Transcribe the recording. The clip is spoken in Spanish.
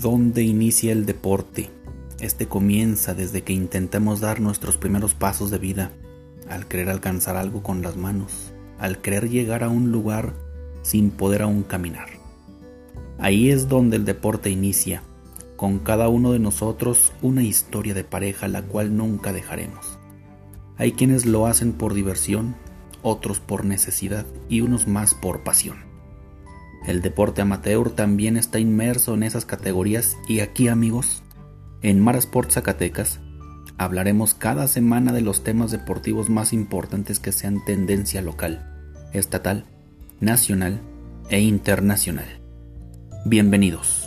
¿Dónde inicia el deporte? Este comienza desde que intentamos dar nuestros primeros pasos de vida, al querer alcanzar algo con las manos, al querer llegar a un lugar sin poder aún caminar. Ahí es donde el deporte inicia, con cada uno de nosotros una historia de pareja la cual nunca dejaremos. Hay quienes lo hacen por diversión, otros por necesidad y unos más por pasión. El deporte amateur también está inmerso en esas categorías y aquí amigos, en Marasport Zacatecas, hablaremos cada semana de los temas deportivos más importantes que sean tendencia local, estatal, nacional e internacional. Bienvenidos.